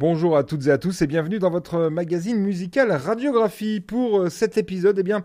Bonjour à toutes et à tous et bienvenue dans votre magazine musical Radiographie. Pour euh, cet épisode, eh bien,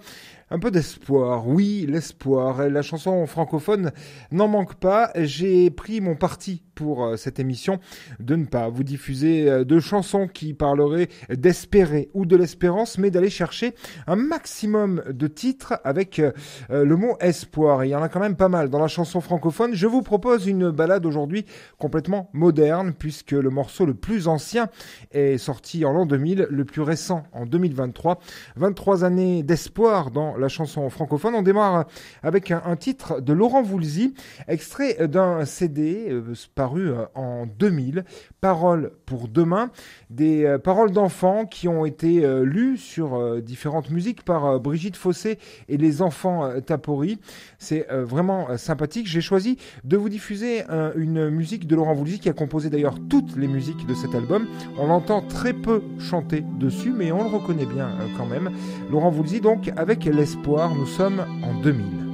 un peu d'espoir. Oui, l'espoir. La chanson francophone n'en manque pas. J'ai pris mon parti pour euh, cette émission de ne pas vous diffuser euh, de chansons qui parleraient d'espérer ou de l'espérance, mais d'aller chercher un maximum de titres avec le mot espoir. il y en a quand même pas mal dans la chanson francophone. Je vous propose une balade aujourd'hui complètement moderne puisque le morceau le plus ancien est sorti en l'an 2000, le plus récent en 2023. 23 années d'espoir dans la chanson francophone. On démarre avec un, titre de Laurent Voulzy, extrait d'un CD paru euh, en 2000, Paroles pour demain, des euh, paroles d'enfants qui ont été euh, lues sur différentes musiques par Brigitte Fossé et les enfants Tapori. C'est vraiment sympathique. J'ai choisi de vous diffuser une musique de Laurent Voulzy qui a composé d'ailleurs toutes les musiques de cet album. On l'entend très peu chanter dessus, mais on le reconnaît bien quand même. Laurent Voulzy donc avec l'espoir, nous sommes en 2000.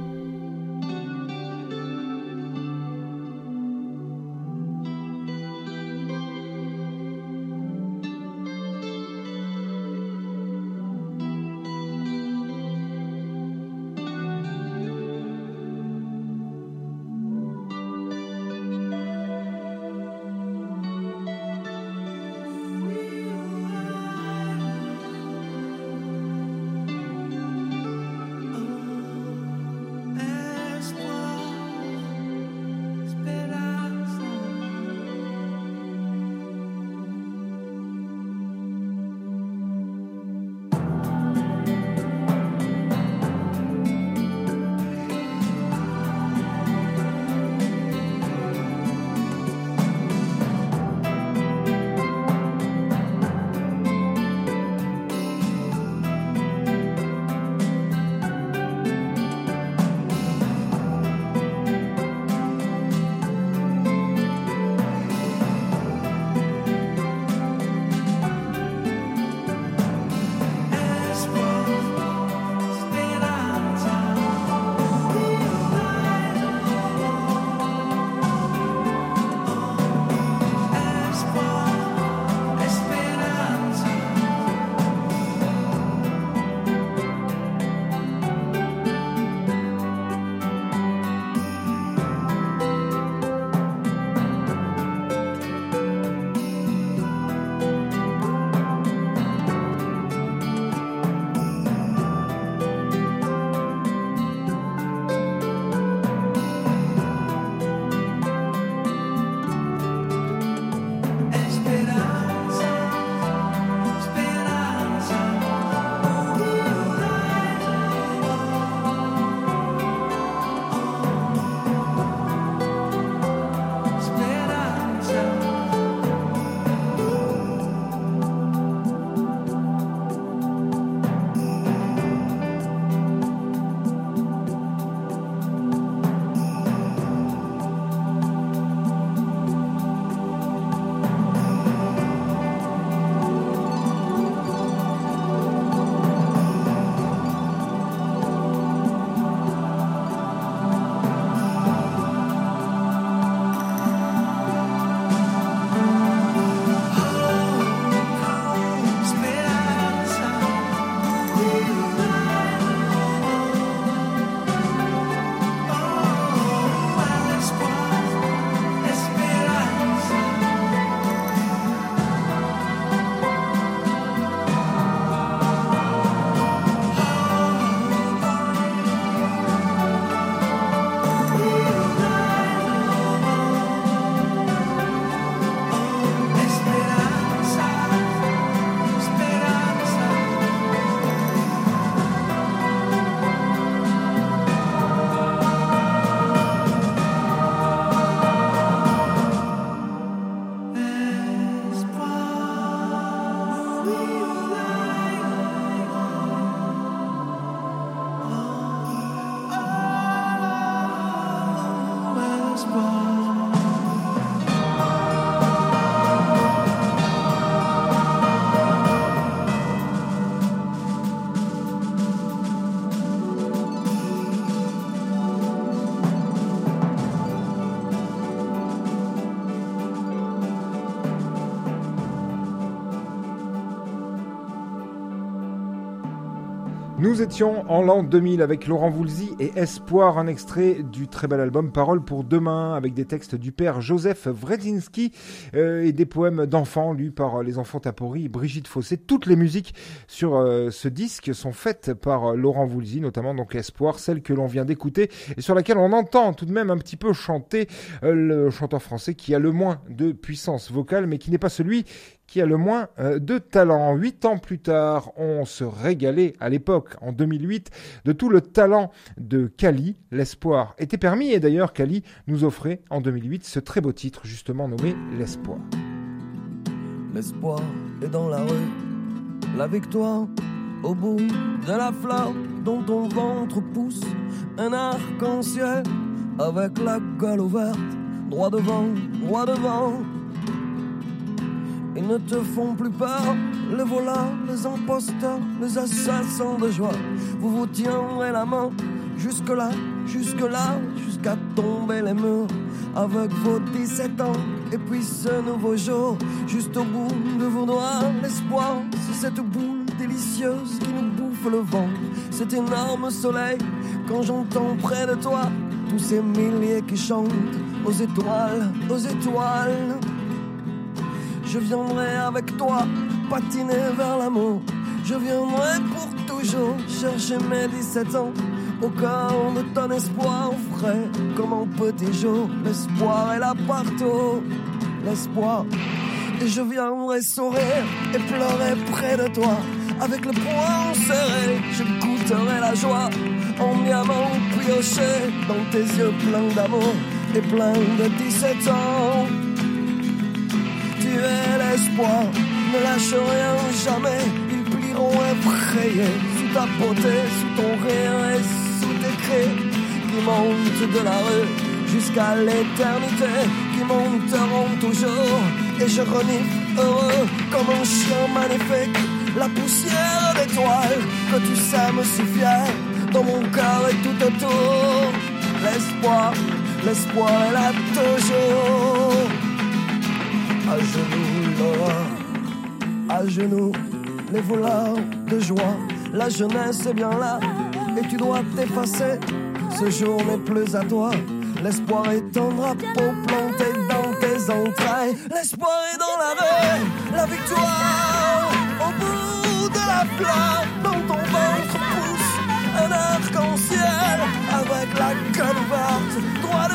Nous étions en l'an 2000 avec Laurent Voulzy et Espoir, un extrait du très bel album Parole pour demain avec des textes du père Joseph Wredzinski euh, et des poèmes d'enfants lus par les enfants Tapori et Brigitte Fossé. Toutes les musiques sur euh, ce disque sont faites par Laurent Voulzy, notamment donc Espoir, celle que l'on vient d'écouter et sur laquelle on entend tout de même un petit peu chanter euh, le chanteur français qui a le moins de puissance vocale mais qui n'est pas celui qui a le moins euh, de talent. Huit ans plus tard, on se régalait à l'époque, en 2008, de tout le talent de Kali. L'espoir était permis et d'ailleurs Kali nous offrait en 2008 ce très beau titre justement nommé L'espoir. L'espoir est dans la rue, la victoire au bout de la flamme dont ton ventre pousse un arc-en-ciel avec la gueule ouverte, droit devant, droit devant ils ne te font plus peur, les voleurs, les imposteurs, les assassins de joie. Vous vous tiendrez la main jusque-là, jusque-là, jusqu'à tomber les murs. Avec vos 17 ans, et puis ce nouveau jour, juste au bout de vos doigts, l'espoir, c'est cette boule délicieuse qui nous bouffe le vent. Cet énorme soleil, quand j'entends près de toi tous ces milliers qui chantent aux étoiles, aux étoiles. Je viendrai avec toi patiner vers l'amour. Je viendrai pour toujours chercher mes 17 ans. Au cœur de ton espoir frais comme un petit jour. L'espoir est là partout. L'espoir. Et je viendrai sourire et pleurer près de toi. Avec le poing serré, je goûterai la joie en diamant pioché dans tes yeux pleins d'amour et pleins de 17 ans es l'espoir. Ne lâche rien jamais, ils plieront effrayés sous ta beauté, sous ton rire et sous tes cris qui montent de la rue jusqu'à l'éternité, qui monteront toujours. Et je renifle heureux comme un chien magnifique, la poussière d'étoiles que tu sèmes si fier dans mon cœur et tout autour. L'espoir, l'espoir est là toujours à genoux à genoux les voleurs de joie. La jeunesse est bien là et tu dois t'effacer. Ce jour n'est plus à toi. L'espoir est un drapeau planté dans tes entrailles. L'espoir est dans la rue, la victoire au bout de la flamme. Dans ton ventre pousse un arc-en-ciel avec la gueule droit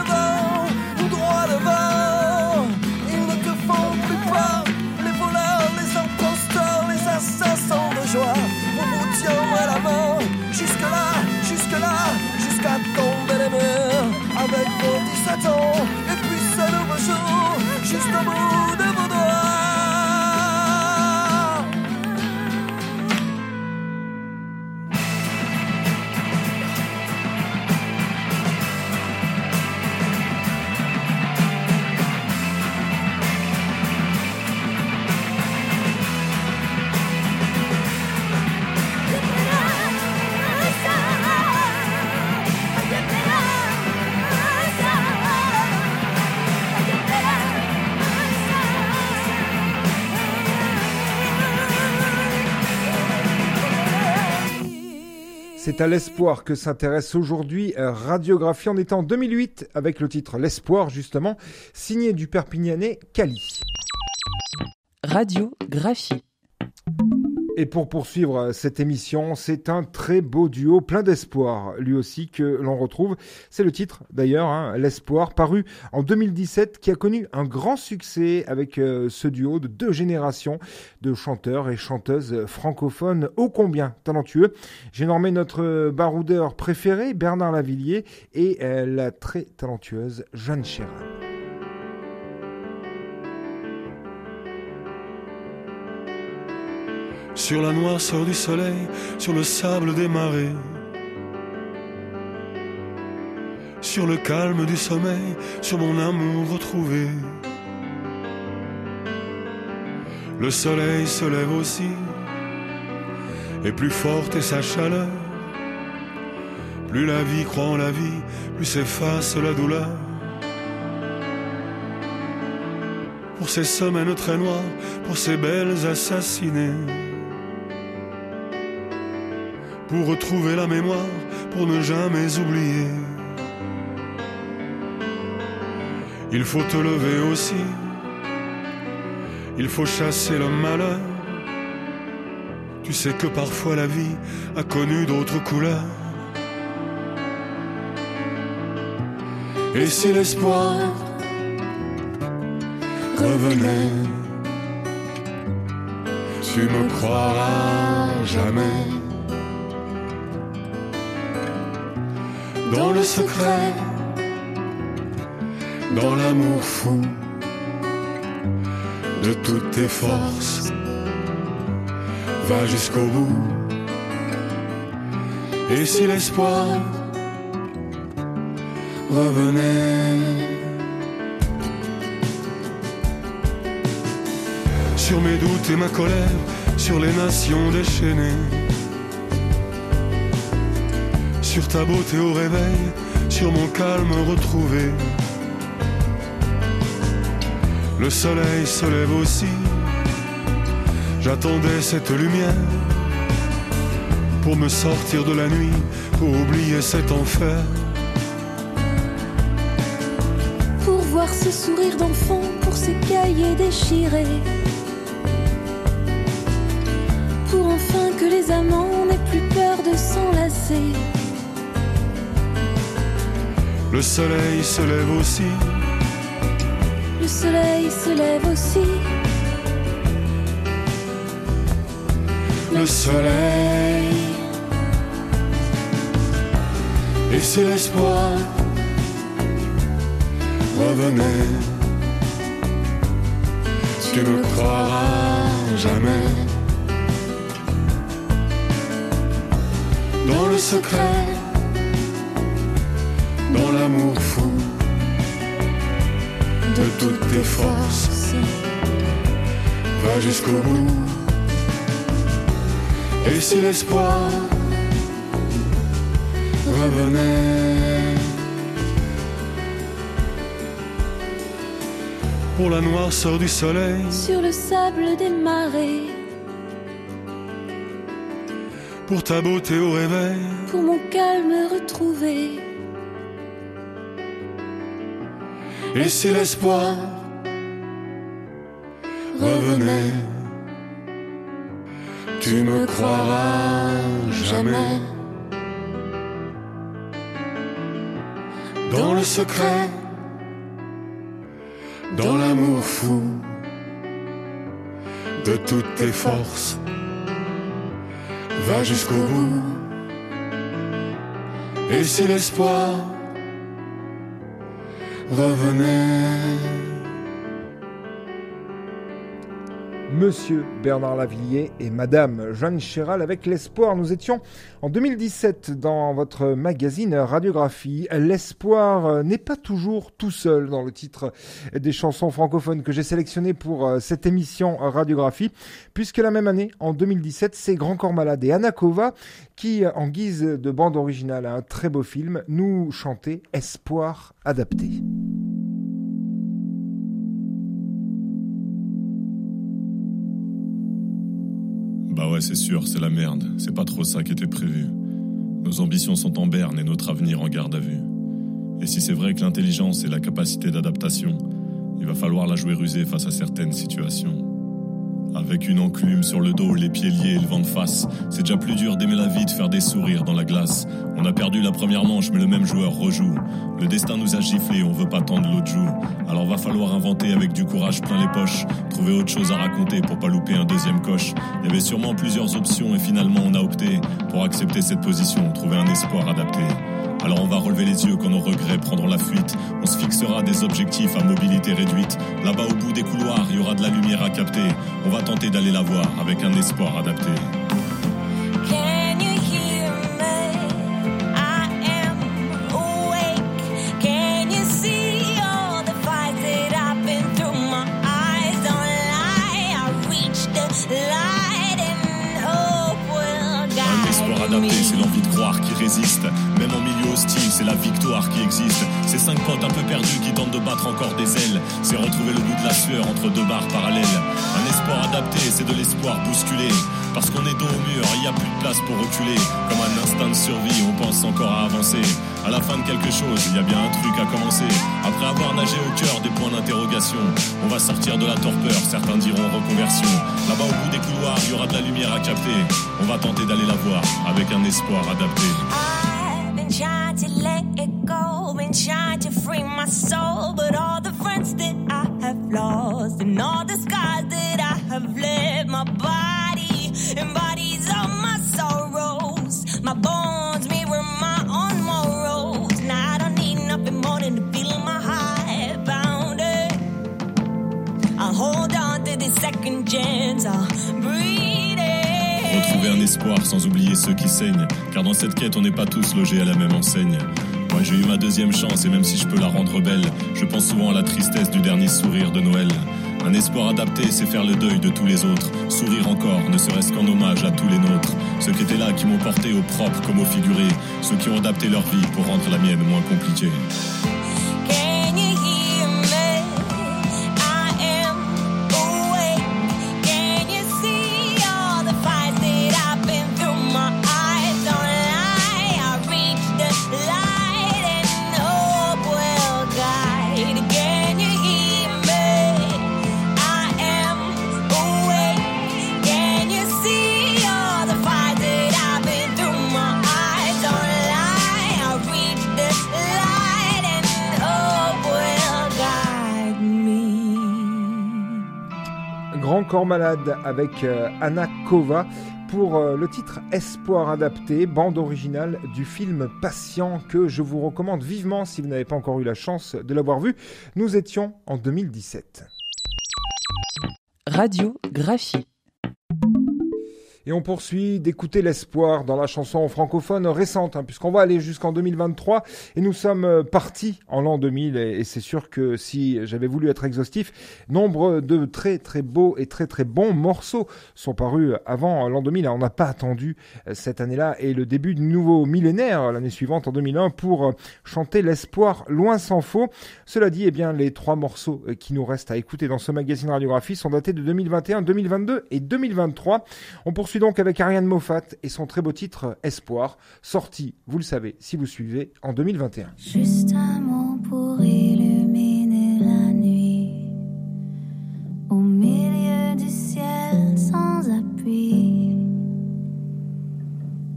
C'est à l'espoir que s'intéresse aujourd'hui Radiographie. en étant en 2008 avec le titre L'espoir justement, signé du Perpignanais Cali. Radiographie. Et pour poursuivre euh, cette émission, c'est un très beau duo, plein d'espoir, lui aussi, que l'on retrouve. C'est le titre, d'ailleurs, hein, L'espoir, paru en 2017, qui a connu un grand succès avec euh, ce duo de deux générations de chanteurs et chanteuses francophones ô combien talentueux. J'ai nommé notre baroudeur préféré, Bernard Lavillier, et euh, la très talentueuse Jeanne Chéral. Sur la noirceur du soleil, sur le sable des marées, sur le calme du sommeil, sur mon amour retrouvé. Le soleil se lève aussi, et plus forte est sa chaleur. Plus la vie croit en la vie, plus s'efface la douleur. Pour ces semaines très noires, pour ces belles assassinées pour retrouver la mémoire, pour ne jamais oublier. Il faut te lever aussi, il faut chasser le malheur. Tu sais que parfois la vie a connu d'autres couleurs. Et si l'espoir revenait, tu me croiras jamais. Dans le secret, dans l'amour fou de toutes tes forces, va jusqu'au bout. Et si l'espoir revenait sur mes doutes et ma colère, sur les nations déchaînées, sur ta beauté au réveil, sur mon calme retrouvé. Le soleil se lève aussi, j'attendais cette lumière pour me sortir de la nuit, pour oublier cet enfer. Pour voir ce sourire d'enfant, pour ces cahiers déchirés. Pour enfin que les amants Le soleil se lève aussi, Le soleil se lève aussi. le soleil. Et si l'espoir revenait, tu ne croiras jamais. Dans le secret, dans l'amour fou de toutes tes forces, va jusqu'au bout. Et si l'espoir revenait Pour la noirceur du soleil, Sur le sable des marées. pour ta beauté au réveil, Pour mon calme retrouvé. Et si l'espoir revenait, tu me croiras jamais. Dans le secret, dans l'amour fou de toutes tes forces, va jusqu'au bout. Et si l'espoir revenait. Monsieur Bernard Lavillier et Madame Jeanne Chéral avec l'espoir. Nous étions en 2017 dans votre magazine Radiographie. L'espoir euh, n'est pas toujours tout seul dans le titre des chansons francophones que j'ai sélectionné pour euh, cette émission Radiographie, puisque la même année, en 2017, c'est Grand Corps Malade et Anakova qui, en guise de bande originale à un très beau film, nous chantaient Espoir adapté. C'est sûr, c'est la merde. C'est pas trop ça qui était prévu. Nos ambitions sont en berne et notre avenir en garde à vue. Et si c'est vrai que l'intelligence est la capacité d'adaptation, il va falloir la jouer rusée face à certaines situations. Avec une enclume sur le dos, les pieds liés et le vent de face, c'est déjà plus dur d'aimer la vie, de faire des sourires dans la glace. On a perdu la première manche, mais le même joueur rejoue. Le destin nous a giflé, on veut pas tendre l'autre joue. Alors va falloir inventer avec du courage plein les poches, trouver autre chose à raconter pour pas louper un deuxième coche. Il y avait sûrement plusieurs options et finalement on a opté pour accepter cette position, trouver un espoir adapté. Alors on va relever les yeux quand nos regrets prendront la fuite. On se fixera des objectifs à mobilité réduite. Là-bas au bout des couloirs, il y aura de la lumière à capter. On va tenter d'aller la voir avec un espoir adapté. C'est l'envie de croire qui résiste. Même en milieu hostile, c'est la victoire qui existe. C'est cinq potes un peu perdus qui tentent de battre encore des ailes. C'est retrouver le bout de la sueur entre deux barres parallèles. Adapté, c'est de l'espoir bousculé. Parce qu'on est dos au mur, il n'y a plus de place pour reculer. Comme un instinct de survie, on pense encore à avancer. À la fin de quelque chose, il y a bien un truc à commencer. Après avoir nagé au cœur des points d'interrogation, on va sortir de la torpeur, certains diront reconversion. Là-bas au bout des couloirs, il y aura de la lumière à capter. On va tenter d'aller la voir avec un espoir adapté. I've been trying to let it go, been trying to free my soul, but all the friends that I have lost and all the have left, my body embodies all my sorrows. My bones mirror my own morals. Now I don't need nothing more than to feel my heart pounding. I'll hold on to this second chance. I'll breathe. Retrouver un espoir sans oublier ceux qui saignent. Car dans cette quête, on n'est pas tous logés à la même enseigne. Moi j'ai eu ma deuxième chance et même si je peux la rendre belle, je pense souvent à la tristesse du dernier sourire de Noël. Un espoir adapté, c'est faire le deuil de tous les autres. Sourire encore, ne serait-ce qu'en hommage à tous les nôtres. Ceux qui étaient là, qui m'ont porté au propre comme au figuré. Ceux qui ont adapté leur vie pour rendre la mienne moins compliquée. Corps Malade avec euh, Anna Kova pour euh, le titre Espoir adapté, bande originale du film Patient que je vous recommande vivement si vous n'avez pas encore eu la chance de l'avoir vu. Nous étions en 2017. Radiographie. Et on poursuit d'écouter l'espoir dans la chanson francophone récente, hein, puisqu'on va aller jusqu'en 2023 et nous sommes euh, partis en l'an 2000 et, c'est sûr que si j'avais voulu être exhaustif, nombre de très très beaux et très très bons morceaux sont parus avant l'an 2000. On n'a pas attendu euh, cette année-là et le début du nouveau millénaire l'année suivante en 2001 pour euh, chanter l'espoir loin s'en faut. Cela dit, eh bien les trois morceaux euh, qui nous restent à écouter dans ce magazine radiographie sont datés de 2021, 2022 et 2023. On donc avec Ariane Moffat et son très beau titre Espoir, sorti, vous le savez, si vous suivez, en 2021. Juste un mot pour illuminer la nuit. Au milieu du ciel sans appui.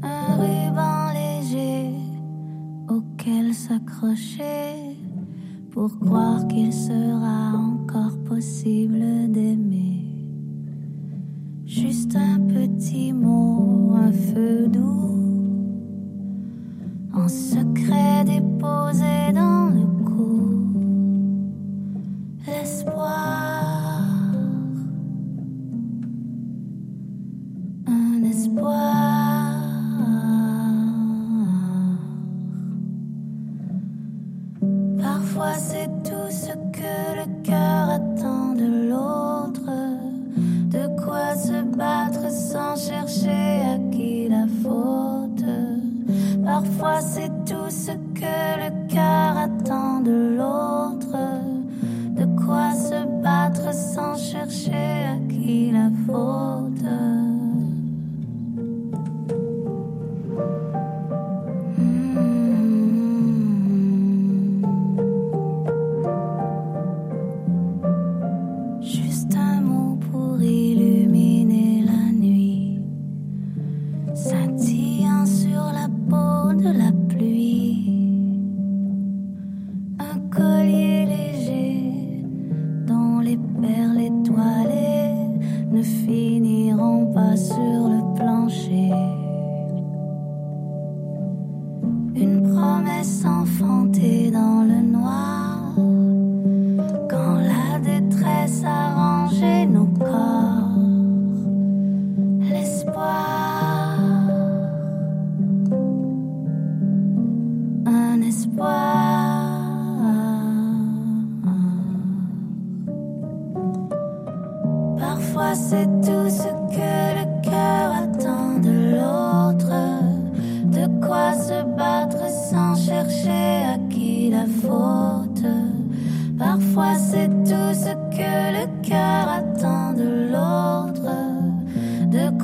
Un ruban léger auquel s'accrocher pour croire qu'il sera encore possible d'aimer. Juste un petit mot, un feu doux en secret déposé dans le cou. L'espoir, Parfois c'est tout ce que le cœur attend de l'autre, de quoi se battre sans chercher à qui la faute. Parfois c'est tout ce que le cœur attend de l'autre.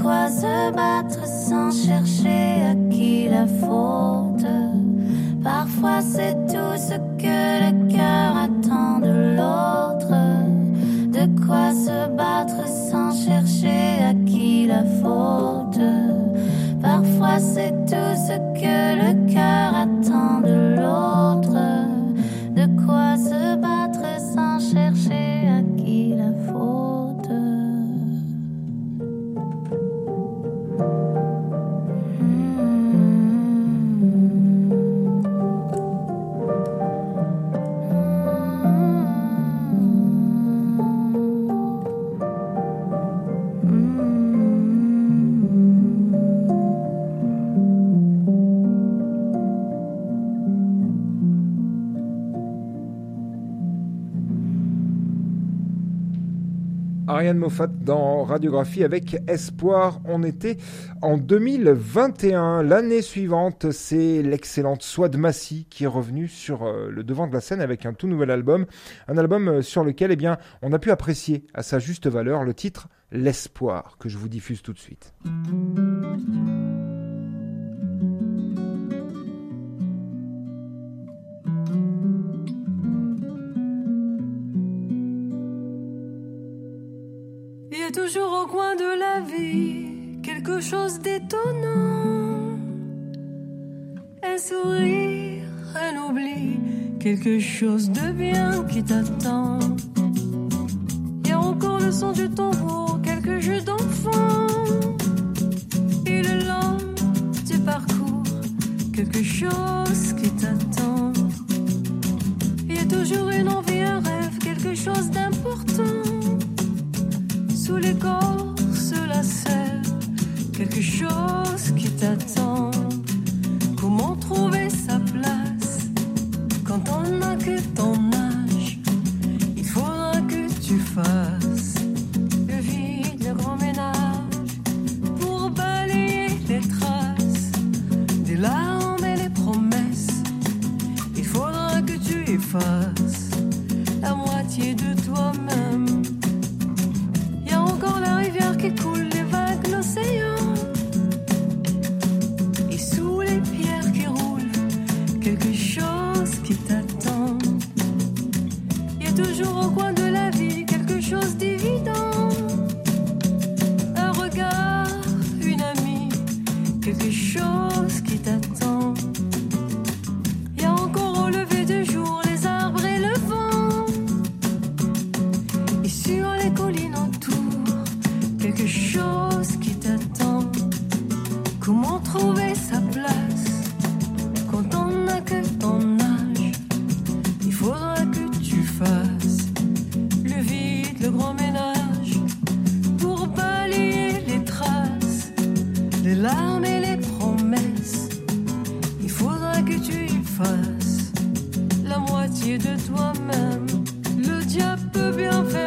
quoi se battre sans chercher à qui la faute. Parfois c'est tout ce que le cœur attend de l'autre. De quoi se battre sans chercher à qui la faute. Parfois c'est tout ce que le cœur attend de l'autre. Ariane Moffat dans Radiographie avec Espoir. On était en 2021. L'année suivante, c'est l'excellente Swad Massy qui est revenue sur euh, le devant de la scène avec un tout nouvel album. Un album euh, sur lequel eh bien, on a pu apprécier à sa juste valeur le titre L'espoir que je vous diffuse tout de suite. Toujours au coin de la vie quelque chose d'étonnant. Un sourire, un oubli, quelque chose de bien qui t'attend. Il y a encore le son du tambour, quelques jeux d'enfant. Et le long du parcours, quelque chose qui t'attend. Il y a toujours une envie, un rêve, quelque chose d'important sous l'écorce, la sève, quelque chose qui t'attend. Comment trouver de toi-même. Le diable peut bien faire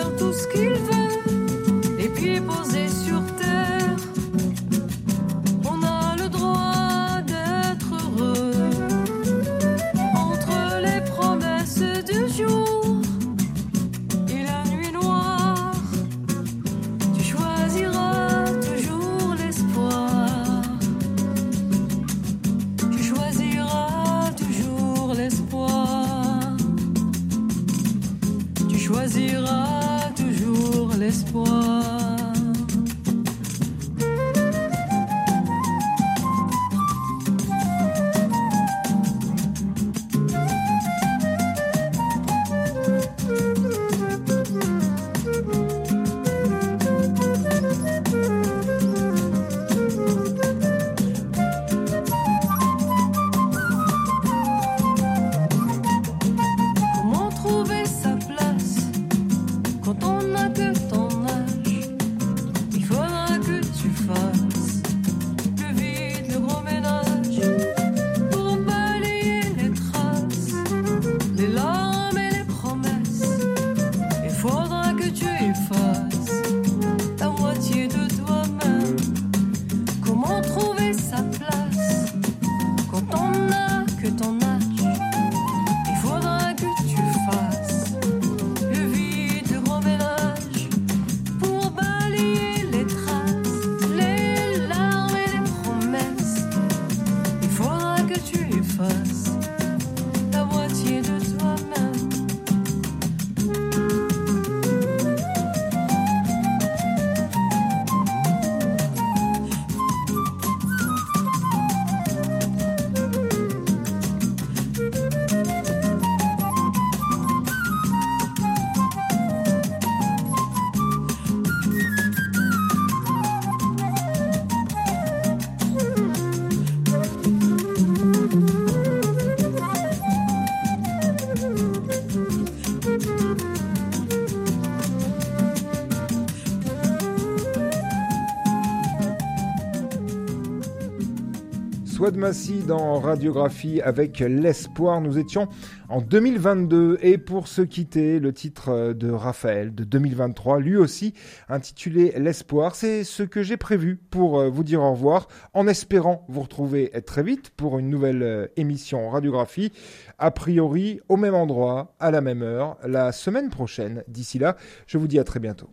Swad Massy dans Radiographie avec l'espoir. Nous étions en 2022 et pour se quitter, le titre de Raphaël de 2023, lui aussi intitulé L'espoir. C'est ce que j'ai prévu pour vous dire au revoir en espérant vous retrouver très vite pour une nouvelle émission Radiographie. A priori, au même endroit, à la même heure, la semaine prochaine. D'ici là, je vous dis à très bientôt.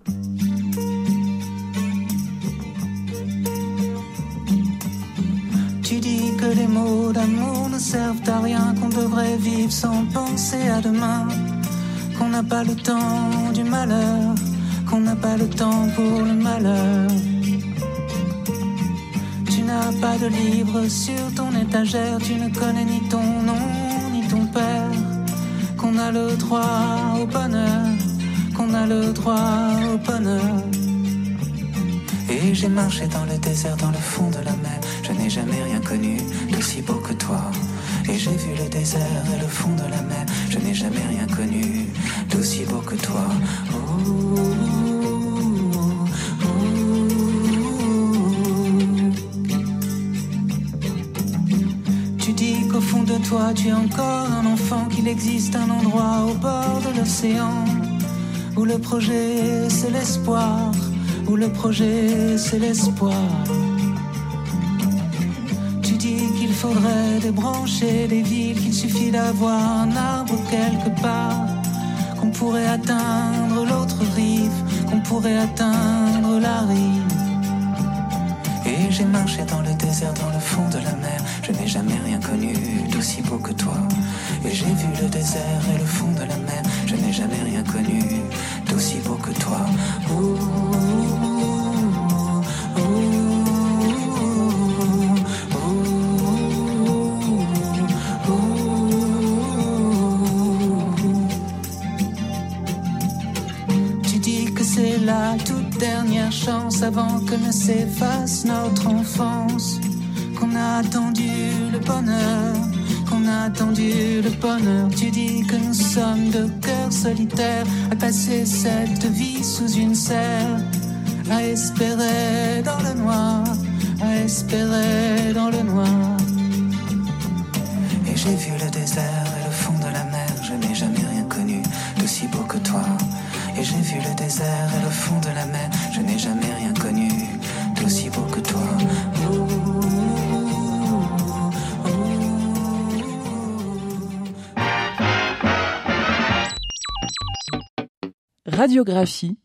D'amour ne servent à rien, qu'on devrait vivre sans penser à demain, qu'on n'a pas le temps du malheur, qu'on n'a pas le temps pour le malheur. Tu n'as pas de livre sur ton étagère, tu ne connais ni ton nom ni ton père, qu'on a le droit au bonheur, qu'on a le droit au bonheur. Et j'ai marché dans le désert, dans le fond de la mer. Je n'ai jamais rien connu d'aussi beau que toi. Et j'ai vu le désert et le fond de la mer. Je n'ai jamais rien connu d'aussi beau que toi. Oh. Tu dis qu'au fond de toi, tu es encore un enfant, qu'il existe un endroit au bord de l'océan où le projet c'est l'espoir où le projet c'est l'espoir. Faudrait débrancher des villes, qu'il suffit d'avoir un arbre quelque part, qu'on pourrait atteindre l'autre rive, qu'on pourrait atteindre la rive. Et j'ai marché dans le désert, dans le fond de la mer, je n'ai jamais rien connu d'aussi beau que toi. Et j'ai vu le désert et le fond de la mer, je n'ai jamais rien connu d'aussi beau que toi. La toute dernière chance avant que ne s'efface notre enfance. Qu'on a attendu le bonheur, qu'on a attendu le bonheur. Tu dis que nous sommes de cœurs solitaires à passer cette vie sous une serre, à espérer dans le noir, à espérer dans le noir. Et j'ai vu le désert désert et le fond de la mer, je n'ai jamais rien connu d'aussi beau que toi. Radiographie